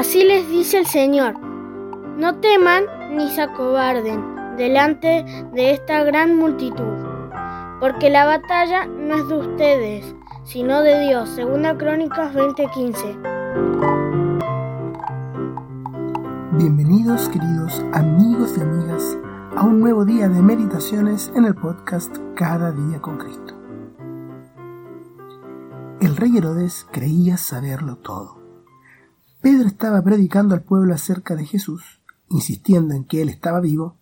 Así les dice el Señor, no teman ni se acobarden delante de esta gran multitud, porque la batalla no es de ustedes, sino de Dios. Segunda Crónicas 20:15. Bienvenidos queridos amigos y amigas a un nuevo día de meditaciones en el podcast Cada día con Cristo. El rey Herodes creía saberlo todo. Pedro estaba predicando al pueblo acerca de Jesús, insistiendo en que él estaba vivo,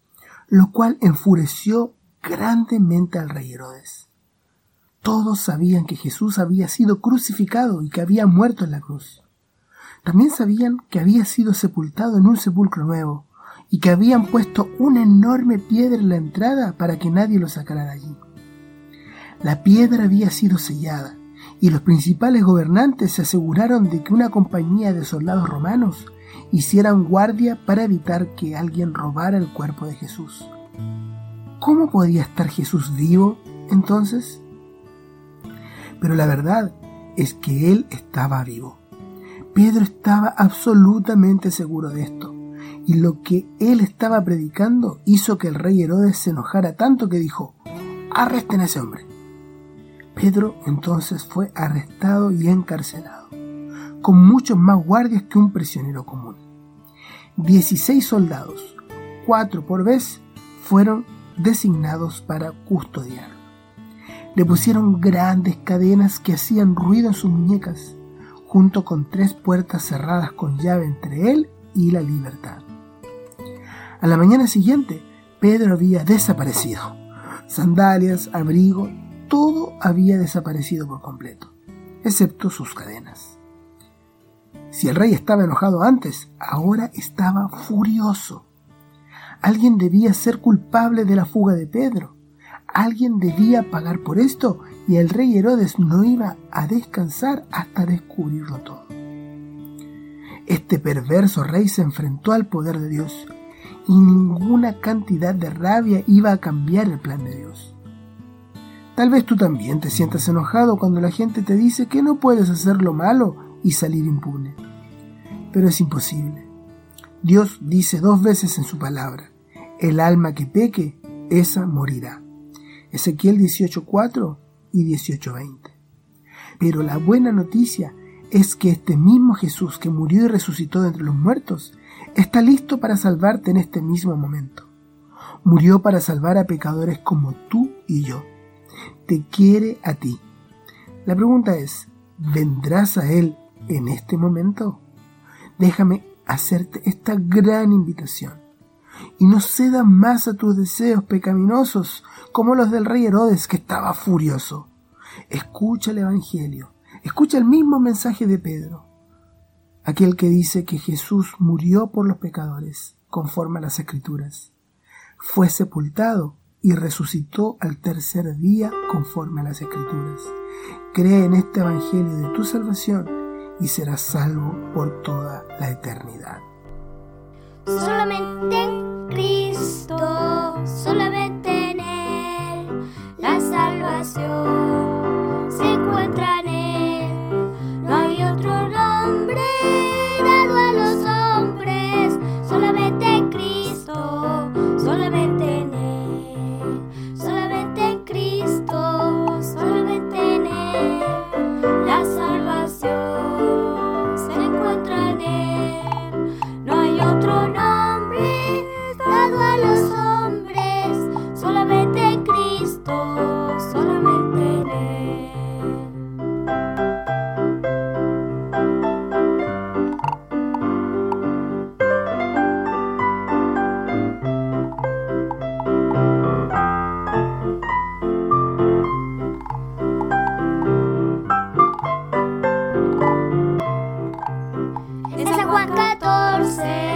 lo cual enfureció grandemente al rey Herodes. Todos sabían que Jesús había sido crucificado y que había muerto en la cruz. También sabían que había sido sepultado en un sepulcro nuevo y que habían puesto una enorme piedra en la entrada para que nadie lo sacara de allí. La piedra había sido sellada y los principales gobernantes se aseguraron de que una compañía de soldados romanos hicieran guardia para evitar que alguien robara el cuerpo de Jesús. ¿Cómo podía estar Jesús vivo entonces? Pero la verdad es que él estaba vivo. Pedro estaba absolutamente seguro de esto, y lo que él estaba predicando hizo que el rey Herodes se enojara tanto que dijo, arresten a ese hombre. Pedro entonces fue arrestado y encarcelado, con muchos más guardias que un prisionero común. Dieciséis soldados, cuatro por vez, fueron designados para custodiarlo. Le pusieron grandes cadenas que hacían ruido en sus muñecas, junto con tres puertas cerradas con llave entre él y la libertad. A la mañana siguiente, Pedro había desaparecido. Sandalias, abrigo, todo había desaparecido por completo, excepto sus cadenas. Si el rey estaba enojado antes, ahora estaba furioso. Alguien debía ser culpable de la fuga de Pedro. Alguien debía pagar por esto y el rey Herodes no iba a descansar hasta descubrirlo todo. Este perverso rey se enfrentó al poder de Dios y ninguna cantidad de rabia iba a cambiar el plan de Dios. Tal vez tú también te sientas enojado cuando la gente te dice que no puedes hacer lo malo y salir impune. Pero es imposible. Dios dice dos veces en su palabra, el alma que peque, esa morirá. Ezequiel 18.4 y 18.20. Pero la buena noticia es que este mismo Jesús que murió y resucitó de entre los muertos está listo para salvarte en este mismo momento. Murió para salvar a pecadores como tú y yo. Te quiere a ti. La pregunta es, ¿vendrás a Él en este momento? Déjame hacerte esta gran invitación y no ceda más a tus deseos pecaminosos como los del rey Herodes que estaba furioso. Escucha el Evangelio, escucha el mismo mensaje de Pedro, aquel que dice que Jesús murió por los pecadores, conforme a las Escrituras, fue sepultado y resucitó al tercer día, conforme a las Escrituras. Cree en este Evangelio de tu salvación y serás salvo por toda la eternidad. Solamente en Cristo, solamente Juan 14.